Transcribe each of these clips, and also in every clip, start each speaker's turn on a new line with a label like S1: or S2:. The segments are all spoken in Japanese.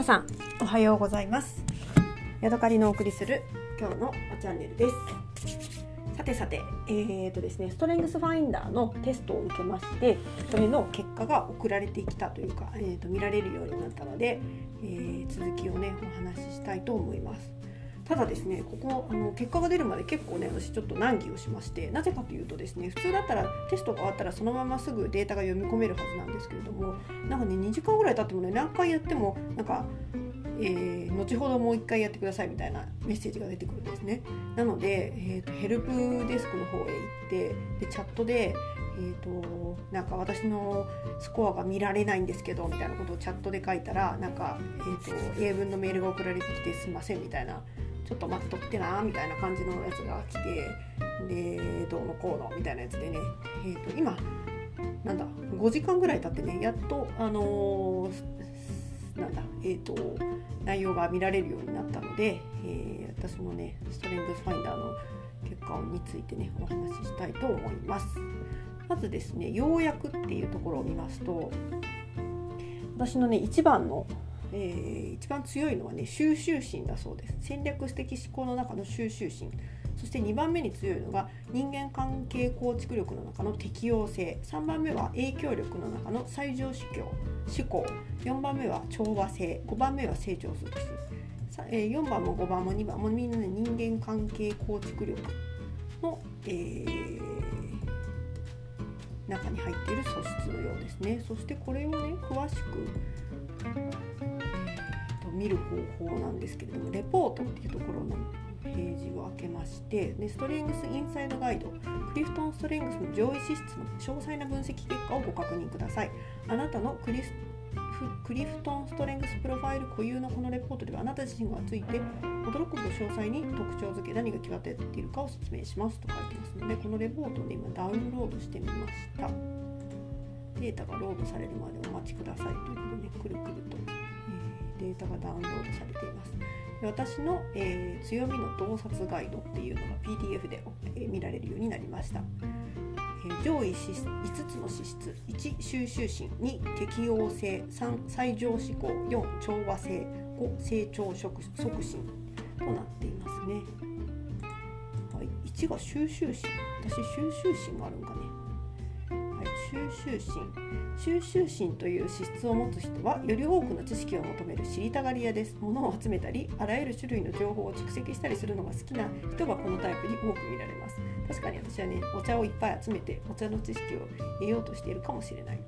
S1: 皆さんおはようございます。ヤドカリのお送りする今日のチャンネルです。さてさてえーとですねストレングスファインダーのテストを受けましてそれの結果が送られてきたというか、えー、と見られるようになったので、えー、続きをねお話ししたいと思います。ただですねここあの結果が出るまで結構ね私ちょっと難儀をしましてなぜかというとですね普通だったらテストが終わったらそのまますぐデータが読み込めるはずなんですけれどもなんかね2時間ぐらい経ってもね何回やってもなんかえー、後ほどもう一回やってくださいみたいなメッセージが出てくるんですね。なので、えーと、ヘルプデスクの方へ行ってでチャットで、えーと、なんか私のスコアが見られないんですけどみたいなことをチャットで書いたらなんか、えーと、英文のメールが送られてきてすいませんみたいなちょっと待っとってなみたいな感じのやつが来てでどうのこうのみたいなやつでね、えー、と今なんだ5時間ぐらい経ってねやっとあのー、なんだえーと、内容が見られるようになったので、えー、私のねストレングスファインダーの結果についてねお話ししたいと思います。まずですね要約っていうところを見ますと私のね一番のえー、一番強いのはね収集心だそうです。戦略的思考の中の収集心。そして2番目に強いのが人間関係構築力の中の適応性。3番目は影響力の中の最上主教思考。4番目は調和性。5番目は成長する4番も5番も2番もみんな、ね、人間関係構築力の、えー、中に入っている素質のようですね。そしてこれをね詳しくと見る方法なんですけれどもレポートっていうところのページを開けましてでストレングスインサイドガイドクリフトンストレングスの上位資質の詳細な分析結果をご確認ください。あなたのクリスクリフトンストレングスプロファイル固有のこのレポートではあなた自身がついて驚くほど詳細に特徴付け何が際立っているかを説明しますと書いてますのでこのレポートを、今ダウンロードしてみましたデータがロードされるまでお待ちくださいということで、くるくるとデータがダウンロードされています。私の、えー、強みの洞察ガイドっていうのが PDF で、えー、見られるようになりました。上位5つの資質1収集心2適応性3最上思考4調和性5成長促進となっていますね。はい、1が収集心私収集心があるんかね。はい、収集心収集心という資質を持つ人はより多くの知識を求める知りたがり屋です物を集めたりあらゆる種類の情報を蓄積したりするのが好きな人がこのタイプに多く見られます確かに私はねお茶をいっぱい集めてお茶の知識を得ようとしているかもしれない。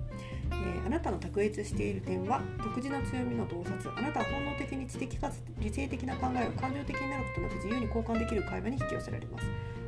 S1: えー、あなたの卓越している点は独自の強みの洞察あなたは本能的に知的かつ理性的な考えを感情的になることなく自由に交換できる会話に引き寄せられます。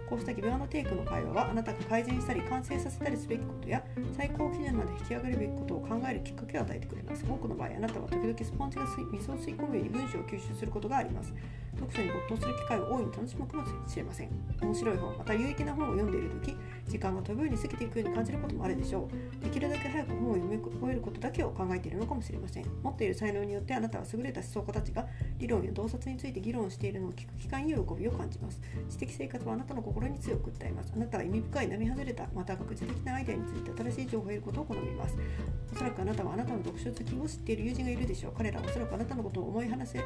S1: こうしたギブアンドテイクの会話はあなたが改善したり完成させたりすべきことや最高基準まで引き上げるべきことを考えるきっかけを与えてくれます。多くの場合あなたは時々スポンジが水を吸い込むように文章を吸収することがあります。読書に没頭する機会を大いに楽しむかもしれません。面白い本また有益な本を読んでいる時時間が飛ぶように過ぎていくように感じることもあるでしょう。できるだけ早く本を読み終えることだけを考えているのかもしれません。持っている才能によってあなたは優れた思想家たちが理論や洞察について議論しているのを聞く機会に喜びを感じます。知的生活はあなたの心に強く訴えます。あなたは意味深い並外れたまた学術的なアイデアについて新しい情報を得ることを好みます。おそらくあなたはあなたの読書好きを知っている友人がいるでしょう。彼らはおそらくあなたのことを思い話せ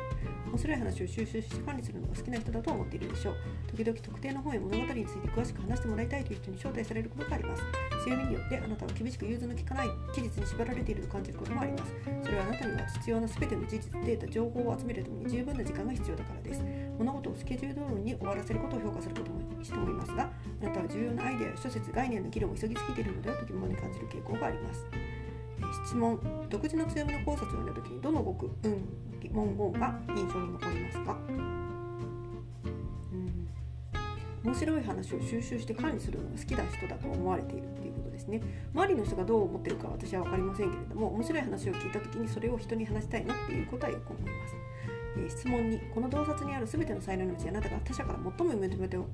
S1: 面白い話を収集し管理するのが好きな人だと思っているでしょう。時々特定の本や物語について詳しく話してもらいたいという人に招待されることがあります。強みによってあなたは厳しく融通の利かない期日に縛られていると感じることもあります。それはあなたには必要な全ての事実データ情報を集めるために十分な時間が必要だからです。物事をスケジュール通りに終わらせることを評価することも人もいますがあなたは重要なアイデアや諸説概念の議論を急ぎすぎているのではと疑問に感じる傾向があります。質問。独自の強みの考察を読んだ時にどの語句、うん、文言が印象に残りますか？うん。面白い話を収集して管理するのが好きな人だと思われているっていうことですね。周りの人がどう思ってるか私は分かりませんけれども面白い話を聞いた時にそれを人に話したいなっていうことはよく思います、え、質問にこの洞察にある全ての才能のうちあなたが他者から最も認めても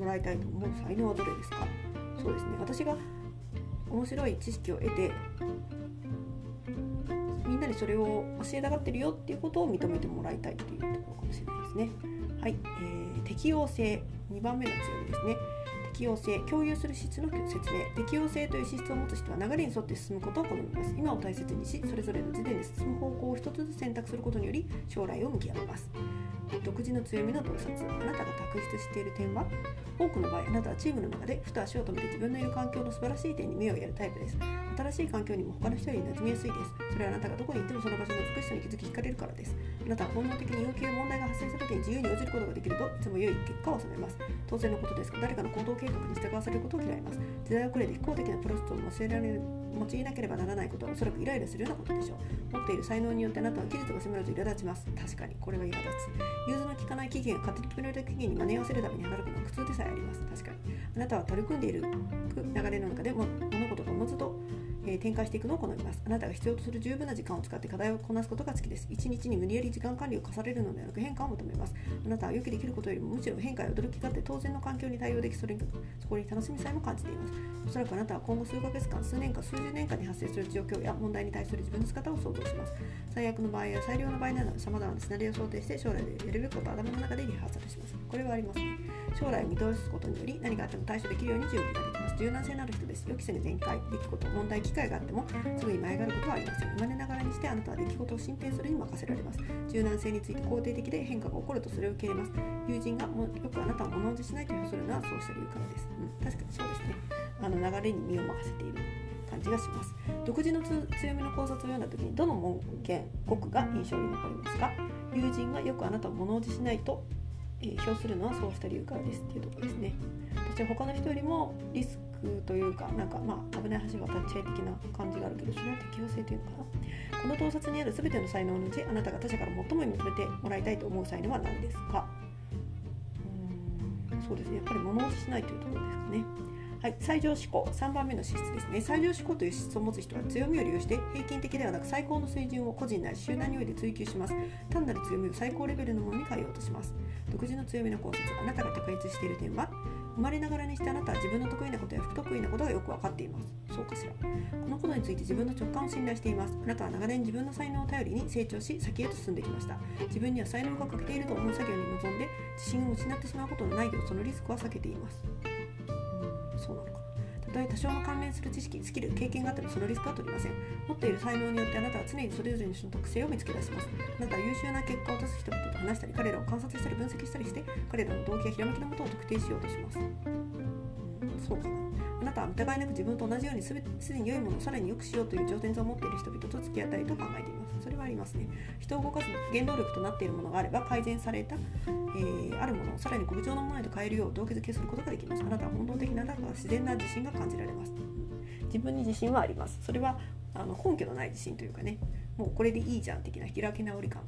S1: らいたいと思う才能はどれですか？そうですね。私が面白い知識を得てみんなにそれを教えたがってるよっていうことを認めてもらいたいっていうところかもしれないですね。はい、えー、適応性。2番目の強みですね。適応性共有する資質の説明適応性という資質を持つ人は流れに沿って進むことを好みます。今を大切にしそれぞれの時点で進む方向を一つずつ選択することにより将来を向き合います。独自の強みの洞察あなたが卓出している点は多くの場合あなたはチームの中でふと足を止めて自分のいる環境の素晴らしい点に目をやるタイプです新しい環境にも他の人より馴染みやすいです。それはあなたがどこに行ってもその場所の美しさに気づき惹かれるからです。あなたは本能的に要求問題が発生した時に自由に応じることができるといつも良い結果を収めます。当然のことですが誰かの行動計画に従わされることを嫌います。時代遅れで非公的なプロセスを教えられる用いなければならないことはおそらくイライラするようなことでしょう持っている才能によってあなたは技術が迫ると苛立ちます。確かにこれは苛立つ。融通の利かない期限が勝手に決められた期限に間に合わせるために働くのは苦痛でさえあります。確かに。あなたは取り組んでいる流れの中でも物事がおのずとえ展開していくのを好みます。あなたが必要とする十分な時間を使って課題をこなすことが好きです。一日に無理やり時間管理を課されるのではなく変化を求めます。あなたは予期できることよりもむしろ変化や驚きがあって当然の環境に対応できそれにそこに楽しみさえも感じています。おそらくあなたは今後数ヶ月間、数年間、数十年間に発生する状況や問題に対する自分の姿を想像します。最悪の場合や最良の場合など様々なシナリオを想定して将来でやるべきことを頭の中でリハーサルします。これはありますね。将来を見通すことにより何があっても対処できるように準備ができます。柔軟性のある人です。予期せぬ展開、出来事、問題、機会があってもすぐに前がることはありません。生まれながらにしてあなたは出来事を進展するに任せられます。柔軟性について肯定的で変化が起こるとそれを受け入れます。友人がもよくあなたを物おじしないと評するのはそうした理由からです。うん、確かにそうですね。あの流れに身を任せている感じがします。独自の強みの考察を読んだ時にどの文言、語句が印象に残りますか？友人がよくあなたを物おじしないとえ評するのはそうした理由からですっていうとこですね。私は他の人よりもリスクというかなんかまあ危ない橋渡っちゃい的な感じがあるけどそれは適応性というのかなこの盗撮にある全ての才能のうちあなたが他者から最も認めてもらいたいと思う才能は何ですか？うんそうですねやっぱり物をしないというところですかね。はい、最上思考。3番目の資質ですね。最上思考という資質を持つ人は強みを利用して平均的ではなく最高の水準を個人内集団において追求します。単なる強みを最高レベルのものに変えようとします。独自の強みの考察あなたが卓越している点は生まれながらにしてあなたは自分の得意なことや不得意なことがよく分かっています。そうかしら。このことについて自分の直感を信頼しています。あなたは長年自分の才能を頼りに成長し先へと進んできました。自分には才能が欠けていると思う作業に臨んで自信を失ってしまうことのないようそのリスクは避けています。そうなのか。たとえ多少の関連する知識スキル経験があってもそのリスクは取りません。持っている才能によってあなたは常にそれぞれの人の特性を見つけ出します。あなたは優秀な結果を出す人々と話したり彼らを観察したり分析したりして彼らの動機やひらめきのことを特定しようとします、そうかな。あなたは疑いなく自分と同じようにすでに良いものをさらに良くしようという情熱を持っている人々と付き合いたいと考えています。りますね。人を動かす原動力となっているものがあれば改善された、えー、あるものをさらに極上のものへと変えるよう動機づけすることができます。あなたは本能的なだが自然な自信が感じられます。自分に自信はあります。それはあの根拠のない自信というかね。もうこれでいいじゃん的な開き直り感。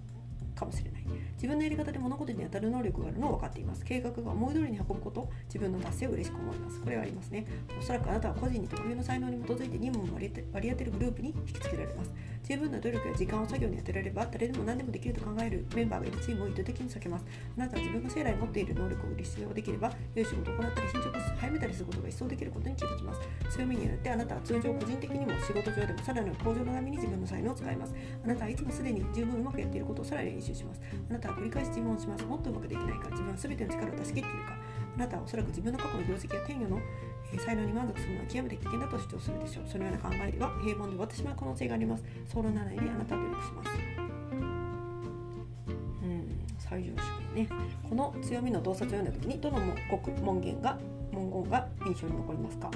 S1: かもしれない。自分のやり方で物事に当たる能力があるのは分かっています。計画が思い通りに運ぶこと自分の達成を嬉しく思います。これはありますね。おそらくあなたは個人に特有の才能に基づいて任務を割り当てるグループに引きつけられます。十分な努力や時間を作業に当てられれば誰でも何でもできると考えるメンバーがいるチームを意図的に避けます。あなたは自分が将来持っている能力を立証できれば良い仕事を行ったり進捗を早めたりすることが一層できることに気づきます。強みによってあなたは通常個人的にも仕事上でもさらなる向上のために自分の才能を使います。あなたはいつもすでに十分うまくやっていることをさらに練習します。あなたは繰り返し質問します。もっとうまくできないか。自分は全ての力を出し切っているか。あなたはおそらく自分の過去の業績や天与の才能に満足するのは極めて危険だと主張するでしょう。そのような考えでは平凡で終わってしまう可能性があります。そうならないようにあなたは努力します。うん。最上司ね。この強みの洞察を読んだ時にどの文言が文言が印象に残りますか？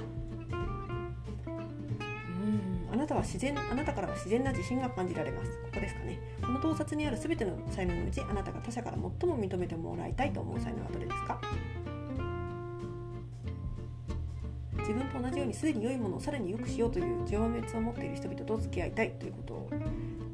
S1: たは自然あなたからは自然な自信が感じられます。ここですかね。この洞察にある全ての才能のうちあなたが他者から最も認めてもらいたいと思う才能はどれですか？自分と同じようにすでに良いものをさらに良くしようという情熱を持っている人々と付き合いたいということを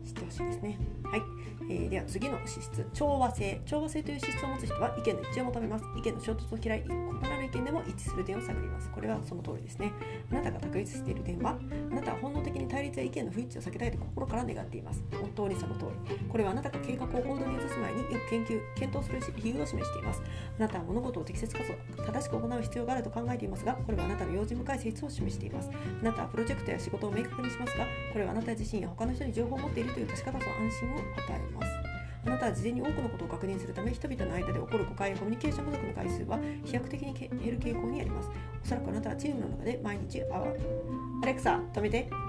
S1: 知ってほしいですね。はい、えー、では次の資質。調和性。調和性という資質を持つ人は意見の一致を求めます。意見の衝突を嫌い異なる意見でも一致する点を探ります。これはその通りですね。あなたが卓越している点はあなたは本能的に対立や意見の不一致を避けたいと心から願っています。本当にその通り。これはあなたが計画を行動に移す前によく研究検討する理由を示しています。あなたは物事を適切かつ正しく行う必要があると考えていますがこれはあなたの用心深い性質を示しています。あなたはプロジェクトや仕事を明確にしますがこれはあなた自身や他の人に情報を持っているという確かだと安心を与えます。あなたは事前に多くのことを確認するため人々の間で起こる誤解やコミュニケーション不足の回数は飛躍的に減る傾向にあります。おそらくあなたはチームの中で毎日あアレクサ止めて。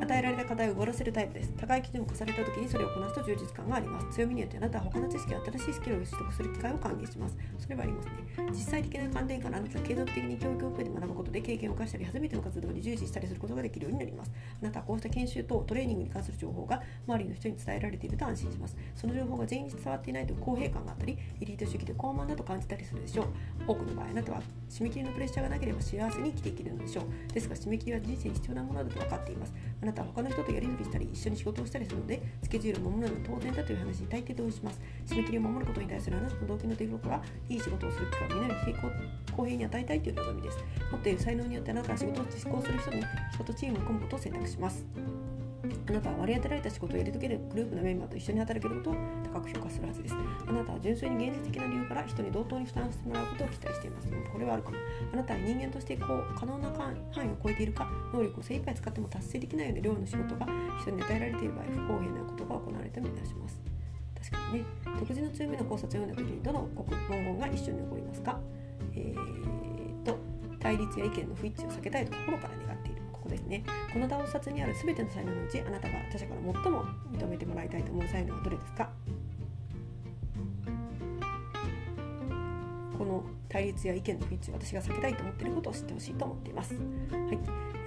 S1: 与えられた課題を終わらせるタイプです。高い基準を課された時にそれをこなすと充実感があります。強みによってあなたは他の知識や新しいスキルを取得する機会を歓迎します。それはありますね。実際的な観点からあなたは継続的に教育を受けて学ぶことで経験を生かしたり、初めての活動に従事したりすることができるようになります。あなたはこうした研修とトレーニングに関する情報が周りの人に伝えられていると安心します。その情報が全員に伝わっていないと公平感があったり、エリート主義で高慢だと感じたりするでしょう。多くの場合、あなたは締め切りのプレッシャーがなければ幸せに生きていけるのでしょう。ですが、締め切りは人生に必要なものだと分かっています。あなたは他の人とやり取りしたり一緒に仕事をしたりするのでスケジュールを守るのは当然だという話に大抵同意します。締め切りを守ることに対するあなたの動機の出所はいい仕事をする機会をみんなに公平に与えたいという望みです。持っている才能によってあなたは仕事を実行する人に人とチームを組むことを選択します。あなたは割り当てられた仕事をやり遂げるグループのメンバーと一緒に働けることを高く評価するはずです。あなたは純粋に現実的な理由から人に同等に負担してもらうことを期待しています。これはあるかも。あなたは人間としてこう可能な範囲を超えているか、能力を精一杯使っても達成できないような量の仕事が人に与えられている場合、不公平なことが行われたとみなします。確かにね、独自の強みの考察を読んだ時にどの文言が一緒に起こりますか、えー、と対立や意見の不一致を避けたいと心から願っている。ですねこの洞察にある全ての才能のうちあなたが他者から最も認めてもらいたいと思う才能はどれですか？この対立や意見の不一致私が避けたいと思っていることを知ってほしいと思っています、はい。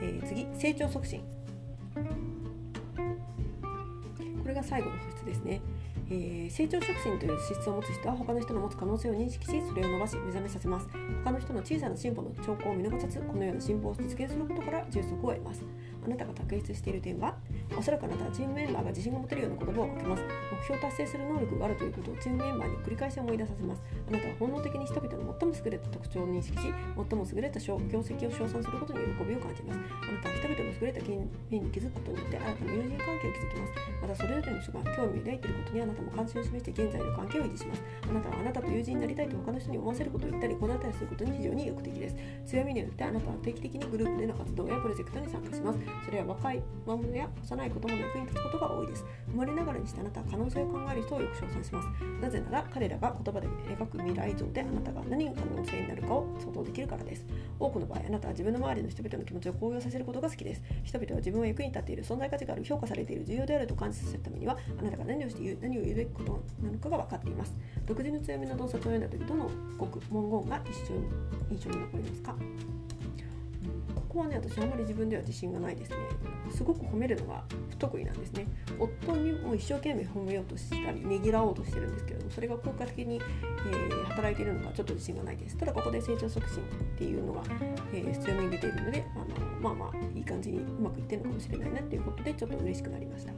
S1: えー、次成長促進。これが最後の素質ですね。えー、成長促進という資質を持つ人は他の人の持つ可能性を認識しそれを伸ばし目覚めさせます。他の人の小さな進歩の兆候を見逃さずこのような進歩を実現することから充足を得ます。あなたが卓越している点はおそらくあなたはチームメンバーが自信が持てるような言葉をかけます。目標を達成する能力があるということをチームメンバーに繰り返し思い出させます。あなたは本能的に人々の最も優れた特徴を認識し最も優れた業績を称賛することに喜びを感じます。あなたは人々の優れた面に気づくことによって新たな友人関係を築きます。またそれぞれの人が興味を抱いていることにあなたも関心を示して現在の関係を維持します。あなたはあなたと友人になりたいと他の人に思わせることを言ったり行ったりすることに非常に意欲的です。強みによってあなたは定期的にグループでの活動やプロジェクトに参加します。それは若い魔物や幼ない子供の役に立つことが多いです。生まれながらにしてあなたは可能性を考える人をよく称賛します。なぜなら彼らが言葉で描く未来像であなたが何が可能性になるかを想像できるからです。多くの場合あなたは自分の周りの人々の気持ちを高揚させることが好きです。人々は自分は役に立っている存在価値がある評価されている重要であると感じさせるためにはあなたが何をして言う何を言うべきことなのかが分かっています。独自の強みの洞察を読んだ時どの文言が一瞬印象に残りますか？こはね私あんまり自分では自信がないですね。すごく褒めるのが不得意なんですね。夫にも一生懸命褒めようとしたりねぎらおうとしてるんですけれどもそれが効果的に、えー、働いているのかちょっと自信がないです。ただここで成長促進っていうのが、えー、強みに出ているのであのまあまあいい感じにうまくいってるのかもしれないなっていうことでちょっと嬉しくなりました、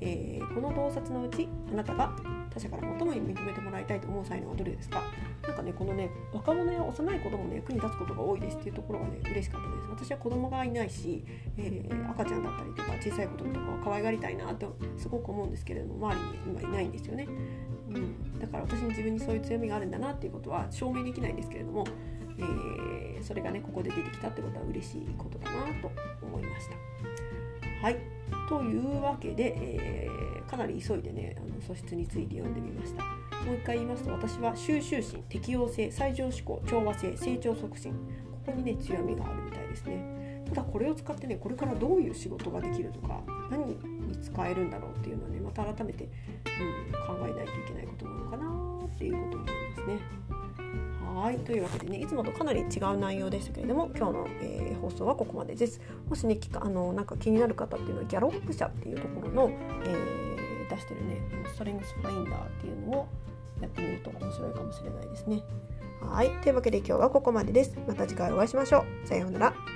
S1: えー、この洞察のうちあなたが他者から最も認めてもらいたいと思う才能はどれですか？なんかねこのね若者や幼い子供の役に立つことが多いですっていうところがね嬉しかった私は子供がいないし、えー、赤ちゃんだったりとか小さい子供とかを可愛がりたいなってすごく思うんですけれども周りに今いないんですよね、うん、だから私に自分にそういう強みがあるんだなっていうことは証明できないんですけれども、えー、それがねここで出てきたってことは嬉しいことだなと思いました。はい。というわけで、えー、かなり急いでねあの素質について読んでみました。もう一回言いますと私は収集心適応性最上思考調和性成長促進。ここにね強みがあるみたいですね。ただこれを使ってねこれからどういう仕事ができるとか何に使えるんだろうっていうのはねまた改めて、うん、考えないといけないことなのかなっていうことも思いますね。はいというわけでねいつもとかなり違う内容でしたけれども今日の、えー、放送はここまでです。もしねあのなんか気になる方っていうのはギャロップ社っていうところの、えー、出してるねストレングスファインダーっていうのをやってみると面白いかもしれないですね。はい。というわけで今日はここまでです。また次回お会いしましょう。さようなら。